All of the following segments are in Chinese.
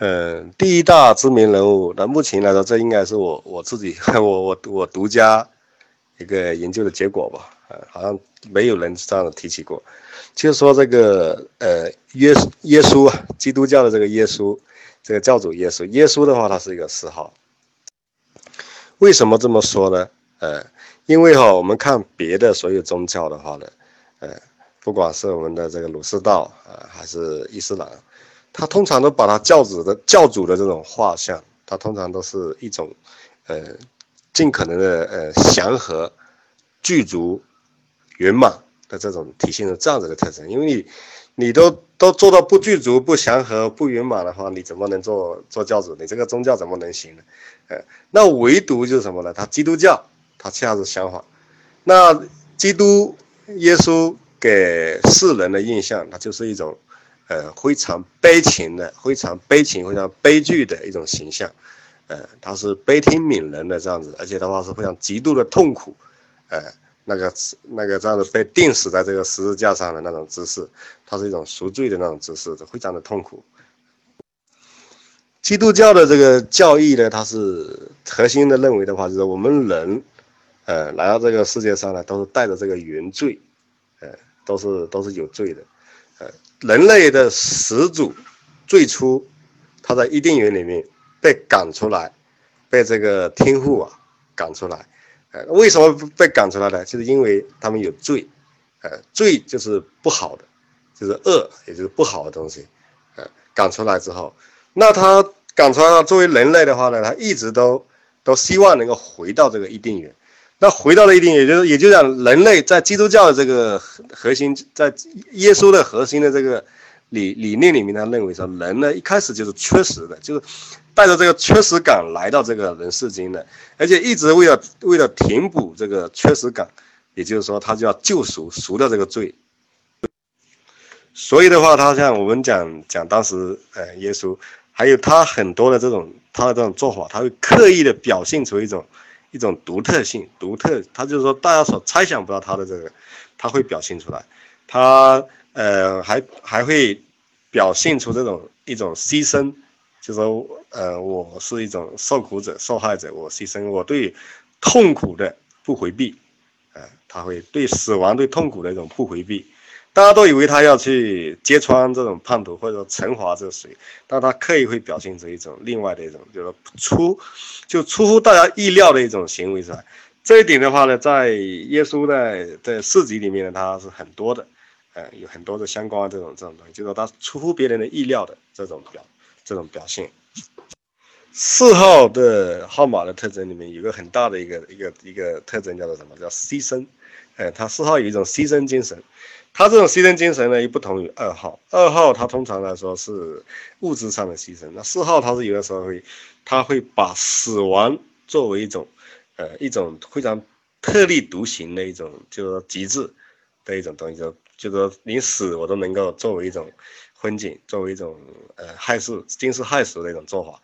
嗯，第一大知名人物，那目前来说，这应该是我我自己 我我我独家一个研究的结果吧。呃，好像没有人这样提起过。就说这个呃，耶稣耶稣，基督教的这个耶稣，这个教主耶稣，耶稣的话，他是一个四号。为什么这么说呢？呃，因为哈，我们看别的所有宗教的话呢，呃，不管是我们的这个儒释道啊，还是伊斯兰。他通常都把他教主的教主的这种画像，他通常都是一种，呃，尽可能的呃祥和、具足、圆满的这种体现的这样子的特征。因为你，你都都做到不具足、不祥和、不圆满的话，你怎么能做做教主？你这个宗教怎么能行呢？呃，那唯独就是什么呢？他基督教，他恰是相反。那基督耶稣给世人的印象，他就是一种。呃，非常悲情的，非常悲情、非常悲剧的一种形象，呃，他是悲天悯人的这样子，而且的话是非常极度的痛苦，呃，那个那个这样子被钉死在这个十字架上的那种姿势，它是一种赎罪的那种姿势，非常的痛苦。基督教的这个教义呢，它是核心的认为的话，就是我们人，呃，来到这个世界上呢，都是带着这个原罪，呃，都是都是有罪的。人类的始祖，最初，他在伊甸园里面被赶出来，被这个天父啊赶出来。呃，为什么被赶出来呢？就是因为他们有罪，呃，罪就是不好的，就是恶，也就是不好的东西。呃，赶出来之后，那他赶出来作为人类的话呢，他一直都都希望能够回到这个伊甸园。那回到了一定，也就是也就讲人类在基督教的这个核核心，在耶稣的核心的这个理理念里面，他认为说人呢一开始就是缺失的，就是带着这个缺失感来到这个人世间的，而且一直为了为了填补这个缺失感，也就是说他就要救赎赎掉这个罪。所以的话，他像我们讲讲当时呃耶稣，还有他很多的这种他的这种做法，他会刻意的表现出一种。一种独特性，独特，他就是说大家所猜想不到他的这个，他会表现出来，他呃还还会表现出这种一种牺牲，就说呃我是一种受苦者、受害者，我牺牲，我对痛苦的不回避，呃他会对死亡、对痛苦的一种不回避。大家都以为他要去揭穿这种叛徒，或者说惩罚这个谁，但他刻意会表现出一种另外的一种，就是出就出乎大家意料的一种行为出来。这一点的话呢，在耶稣的在事迹里面呢，他是很多的，呃，有很多的相关这种这种东西，就是他出乎别人的意料的这种表这种表现。四号的号码的特征里面有个很大的一个一个一个特征叫做什么？叫牺牲。哎，他四号有一种牺牲精神。他这种牺牲精神呢，又不同于二号。二号他通常来说是物质上的牺牲，那四号他是有的时候会，他会把死亡作为一种，呃，一种非常特立独行的一种，就是说极致的一种东西，就就说连死我都能够作为一种风景，作为一种呃害世惊世骇俗的一种做法，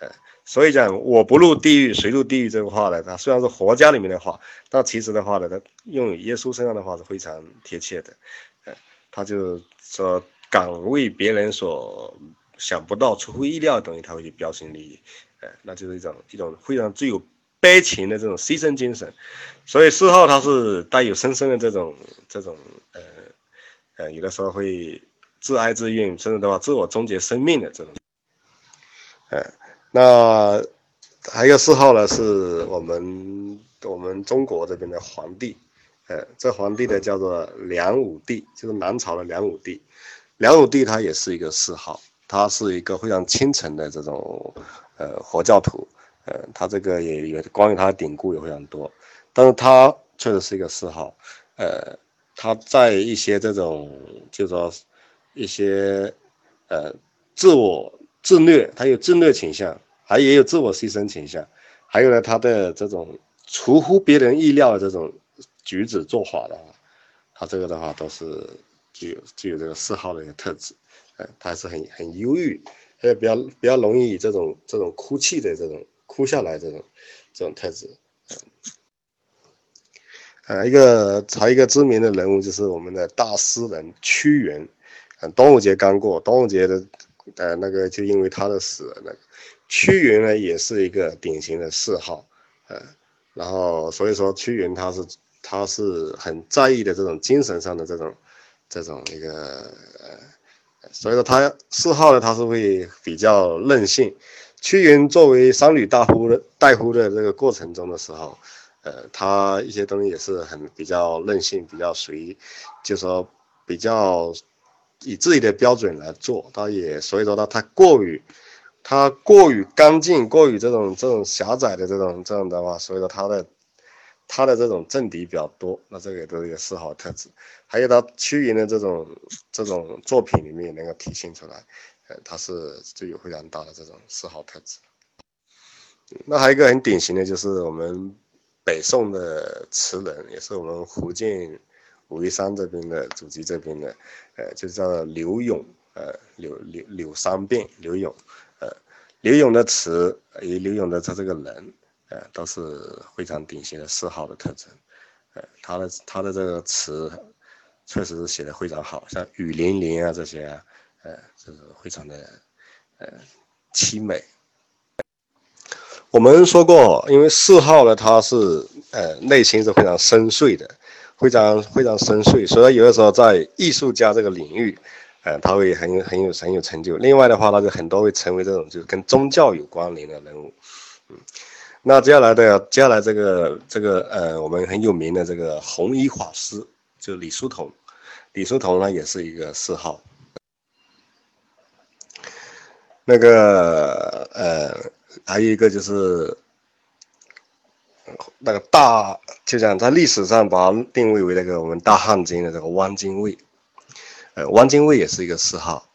呃。所以讲我不入地狱谁入地狱这个话呢，它虽然是佛家里面的话，但其实的话呢，它用耶稣身上的话是非常贴切的。呃，他就说敢为别人所想不到、出乎意料的东西，他会去标新立异。呃，那就是一种一种非常具有悲情的这种牺牲精神。所以四号他是带有深深的这种这种呃呃，有的时候会自哀自怨，甚至的话自我终结生命的这种，呃。那还有四号呢，是我们我们中国这边的皇帝，呃，这皇帝呢叫做梁武帝，就是南朝的梁武帝。梁武帝他也是一个四号，他是一个非常虔诚的这种呃佛教徒，呃，他这个也有关于他的典故也非常多，但是他确实是一个四号，呃，他在一些这种就说一些呃自我自虐，他有自虐倾向。还也有自我牺牲倾向，还有呢，他的这种出乎别人意料的这种举止做法的话，他这个的话都是具有具有这个四号的一个特质，呃，他还是很很忧郁，还有比较比较容易这种这种哭泣的这种哭下来这种这种特质，呃，一个还一个知名的人物就是我们的大诗人屈原，嗯，端午节刚过，端午节的。呃，那个就因为他的死，那个屈原呢也是一个典型的嗜好，呃，然后所以说屈原他是他是很在意的这种精神上的这种这种一个呃，所以说他嗜好呢他是会比较任性。屈原作为商旅大夫的大夫的这个过程中的时候，呃，他一些东西也是很比较任性，比较随，就说比较。以自己的标准来做，他也所以说他他过于，他过于干净，过于这种这种狭窄的这种这样的话，所以说他的他的这种政敌比较多，那这个也都是一个嗜好特质。还有他屈原的这种这种作品里面能够体现出来，呃，他是具有非常大的这种嗜好特质。那还有一个很典型的就是我们北宋的词人，也是我们福建。武夷山这边的祖籍这边的，呃，就叫柳永，呃，柳柳柳三变，柳永，呃，柳永的词，以柳永的他这个人，呃，都是非常典型的四号的特征，呃，他的他的这个词，确实是写的非常好，像雨霖铃啊这些啊，呃，就是非常的，呃，凄美。我们说过，因为四号呢，他是，呃，内心是非常深邃的。非常非常深邃，所以有的时候在艺术家这个领域，呃，他会很有很有很有成就。另外的话，那就很多会成为这种就是跟宗教有关联的人物，嗯。那接下来的接下来这个这个呃，我们很有名的这个弘一法师，就李叔同，李叔同呢也是一个谥号。那个呃，还有一个就是。那个大，就讲在历史上把它定位为那个我们大汉奸的这个汪精卫，呃，汪精卫也是一个谥号，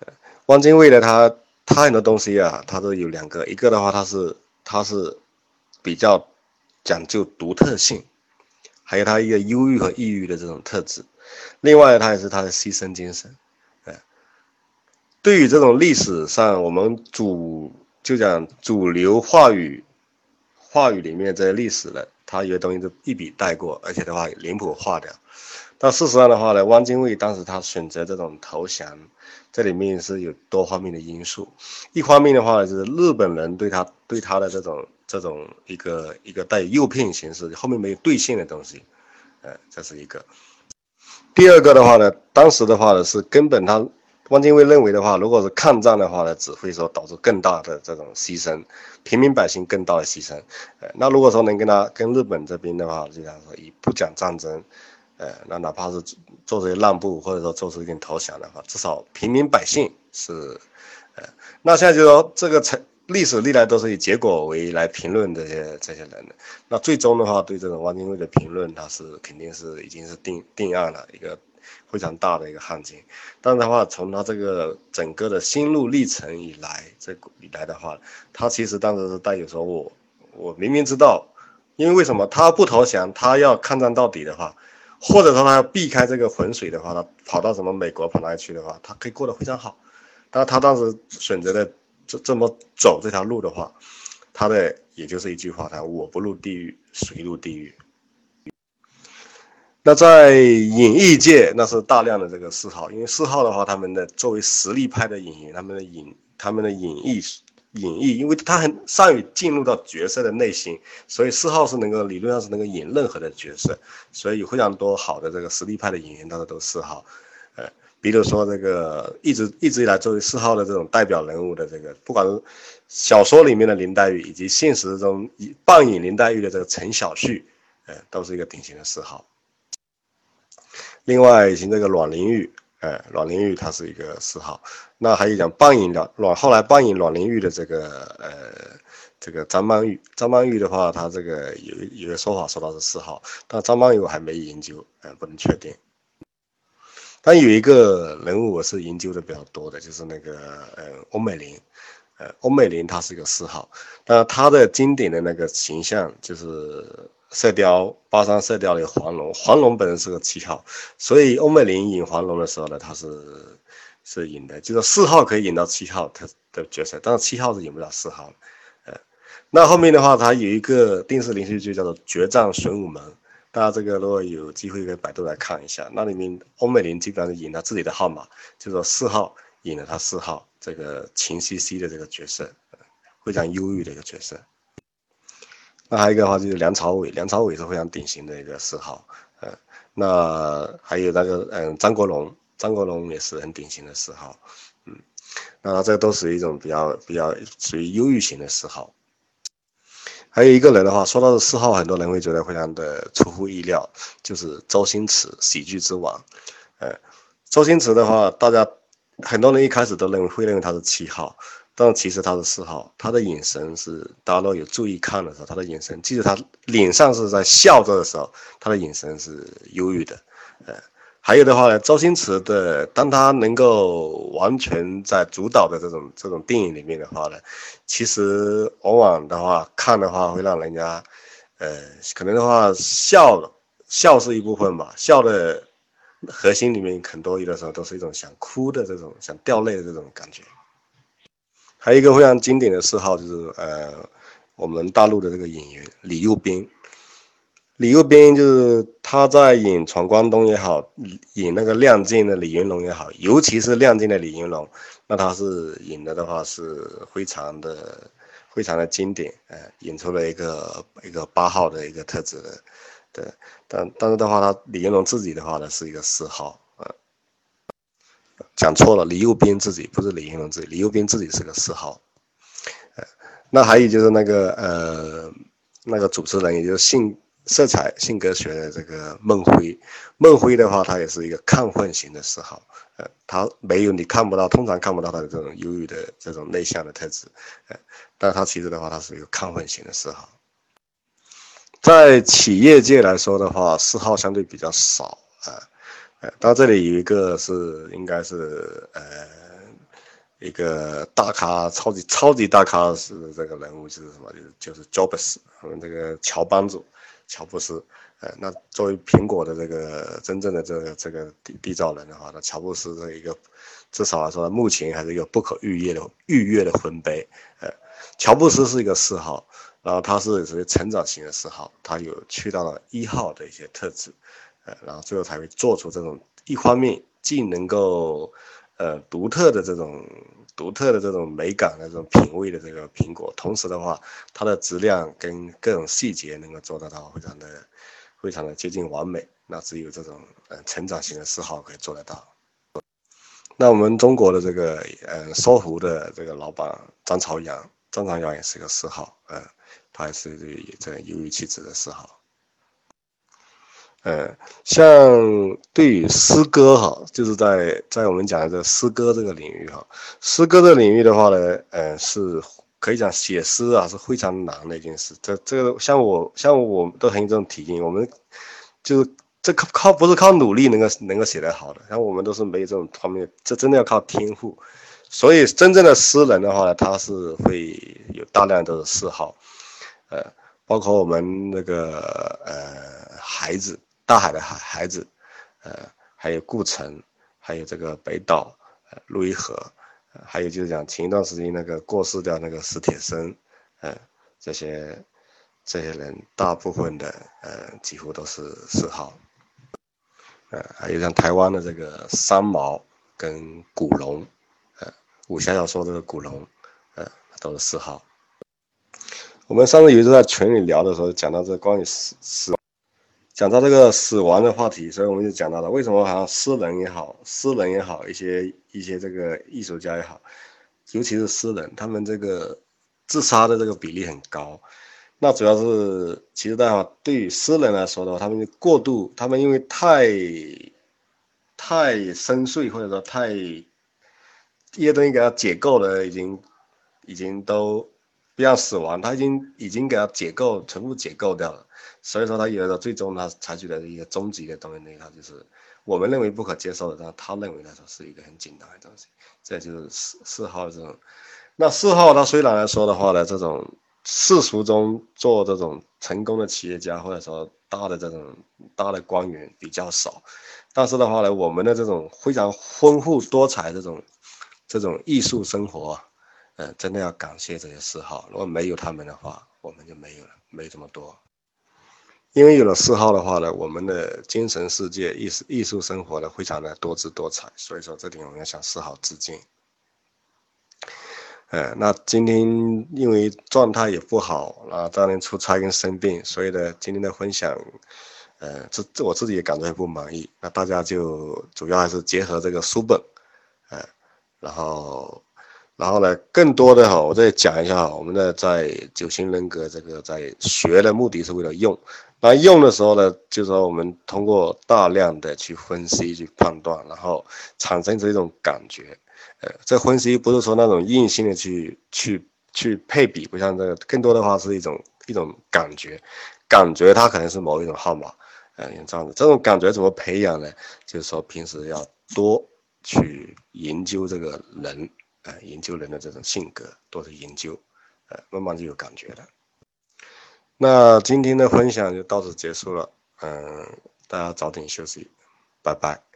呃，汪精卫呢，他他很多东西啊，他都有两个，一个的话他是他是比较讲究独特性，还有他一个忧郁和抑郁的这种特质，另外他也是他的牺牲精神，呃，对于这种历史上我们主就讲主流话语。话语里面这些历史的，他有些东西都一笔带过，而且的话脸谱化掉。但事实上的话呢，汪精卫当时他选择这种投降，这里面是有多方面的因素。一方面的话呢，就是日本人对他对他的这种这种一个一个带诱骗形式，后面没有兑现的东西，呃，这是一个。第二个的话呢，当时的话呢是根本他。汪精卫认为的话，如果是抗战的话呢，只会说导致更大的这种牺牲，平民百姓更大的牺牲。呃，那如果说能跟他跟日本这边的话，就讲说以不讲战争，呃，那哪怕是做这些让步，或者说做出一点投降的话，至少平民百姓是，呃，那现在就说这个成历史历来都是以结果为来评论这些这些人的，那最终的话对这种汪精卫的评论，他是肯定是已经是定定案了一个。非常大的一个汉奸，但是的话，从他这个整个的心路历程以来，这以来的话，他其实当时是带有说，我我明明知道，因为为什么他不投降，他要抗战到底的话，或者说他要避开这个浑水的话，他跑到什么美国跑哪里去的话，他可以过得非常好。但他当时选择的这这么走这条路的话，他的也就是一句话，他我不入地狱，谁入地狱？那在演艺界，那是大量的这个四号，因为四号的话，他们的作为实力派的演员，他们的演他们的演艺演绎，因为他很善于进入到角色的内心，所以四号是能够理论上是能够演任何的角色，所以有非常多好的这个实力派的演员，他都四号，呃，比如说这个一直一直以来作为四号的这种代表人物的这个，不管是小说里面的林黛玉，以及现实中扮演林黛玉的这个陈小旭，呃，都是一个典型的四号。另外，像这个阮玲玉，哎，阮玲玉她是一个四号。那还有讲扮演的阮，后来扮演阮玲玉的这个呃，这个张曼玉，张曼玉的话，她这个有有个说法说她是四号，但张曼玉我还没研究，呃，不能确定。但有一个人物我是研究的比较多的，就是那个呃，欧美玲，呃，欧美玲她是一个四号，但她的经典的那个形象就是。射雕八三射雕里黄龙，黄龙本人是个七号，所以欧美玲演黄龙的时候呢，他是是演的，就是四号可以演到七号他的角色，但是七号是演不了四号呃，那后面的话，他有一个电视连续剧叫做《决战玄武门》，大家这个如果有机会可以百度来看一下，那里面欧美玲基本上是演他自己的号码，就说四号演了他四号，这个秦西西的这个角色，非常忧郁的一个角色。那还有一个话就是梁朝伟，梁朝伟是非常典型的一个四号，呃，那还有那个嗯张国荣，张国荣也是很典型的四号，嗯，那这个都是一种比较比较属于忧郁型的四号。还有一个人的话，说到的四号，很多人会觉得非常的出乎意料，就是周星驰，喜剧之王，呃，周星驰的话，大家很多人一开始都认为会认为他是七号。但其实他是嗜好，他的眼神是大家都有注意看的时候，他的眼神，即使他脸上是在笑着的时候，他的眼神是忧郁的。呃，还有的话呢，周星驰的，当他能够完全在主导的这种这种电影里面的话呢，其实往往的话看的话会让人家，呃，可能的话笑笑是一部分吧，笑的核心里面很多有的时候都是一种想哭的这种想掉泪的这种感觉。还有一个非常经典的嗜好就是呃，我们大陆的这个演员李幼斌，李幼斌就是他在演《闯关东》也好，演那个《亮剑》的李云龙也好，尤其是《亮剑》的李云龙，那他是演的的话是非常的非常的经典，呃，演出了一个一个八号的一个特质的，对，但但是的话，他李云龙自己的话呢是一个四号。讲错了，李幼斌自己不是李云龙自己，李幼斌自己是个四号。呃，那还有就是那个呃，那个主持人，也就是性色彩性格学的这个孟辉，孟辉的话，他也是一个亢奋型的四号。呃，他没有你看不到，通常看不到他的这种忧郁的这种内向的特质。呃，但他其实的话，他是一个亢奋型的四号。在企业界来说的话，四号相对比较少。呃，到这里有一个是应该是呃一个大咖，超级超级大咖是这个人物就是什么？就是就是乔布斯，我们这个乔帮主，乔布斯。呃，那作为苹果的这个真正的这个这个缔缔造人的话，那乔布斯这一个至少来说，目前还是一个不可逾越的逾越的丰碑。呃，乔布斯是一个四号，然后他是属于成长型的四号，他有去到了一号的一些特质。然后最后才会做出这种一方面既能够，呃，独特的这种独特的这种美感的这种品味的这个苹果，同时的话，它的质量跟各种细节能够做得到非常的非常的接近完美。那只有这种呃成长型的嗜好可以做得到。那我们中国的这个呃搜狐的这个老板张朝阳，张朝阳也是一个嗜好，呃，他也是这个忧郁气质的嗜好。呃，像对于诗歌哈，就是在在我们讲的这诗歌这个领域哈，诗歌这个领域的话呢，呃，是可以讲写诗啊是非常难的一件事。这这个像我像我都很有这种体验，我们就是这靠靠不是靠努力能够能够写得好的，像我们都是没有这种方面，这真的要靠天赋。所以真正的诗人的话呢，他是会有大量的嗜好，呃，包括我们那个呃孩子。大海的海孩子，呃，还有顾城，还有这个北岛，呃，陆一河，还有就是讲前一段时间那个过世掉那个史铁生，呃，这些这些人大部分的呃几乎都是四号，呃，还有像台湾的这个三毛跟古龙，呃，武侠小说的古龙，呃，都是四号。我们上次有一次在群里聊的时候，讲到这关于死死。讲到这个死亡的话题，所以我们就讲到了为什么好像诗人也好，诗人也好，一些一些这个艺术家也好，尤其是诗人，他们这个自杀的这个比例很高。那主要是其实的话，对于诗人来说的话，他们就过度，他们因为太太深邃，或者说太一些东西给他解构了，已经已经都不要死亡，他已经已经给他解构，全部解构掉了。所以说，他有的最终他采取的一个终极的东西呢，他就是我们认为不可接受的，但他认为来说是一个很简单的东西。这就是四四号这种。那四号他虽然来说的话呢，这种世俗中做这种成功的企业家或者说大的这种大的官员比较少，但是的话呢，我们的这种非常丰富多彩这种这种艺术生活，嗯，真的要感谢这些四号。如果没有他们的话，我们就没有了，没这么多。因为有了四号的话呢，我们的精神世界、艺术艺术生活呢，非常的多姿多彩。所以说，这点我们要向四号致敬。呃，那今天因为状态也不好，啊，当年出差跟生病，所以呢，今天的分享，呃，这这我自己也感觉不满意。那大家就主要还是结合这个书本，呃，然后。然后呢，更多的哈，我再讲一下哈，我们的在九型人格这个在学的目的是为了用，那用的时候呢，就是说我们通过大量的去分析、去判断，然后产生这种感觉，呃，这分析不是说那种硬性的去去去配比，不像这个，更多的话是一种一种感觉，感觉它可能是某一种号码，呃，这样子，这种感觉怎么培养呢？就是说平时要多去研究这个人。研究人的这种性格，多去研究，呃，慢慢就有感觉了。那今天的分享就到此结束了，嗯，大家早点休息，拜拜。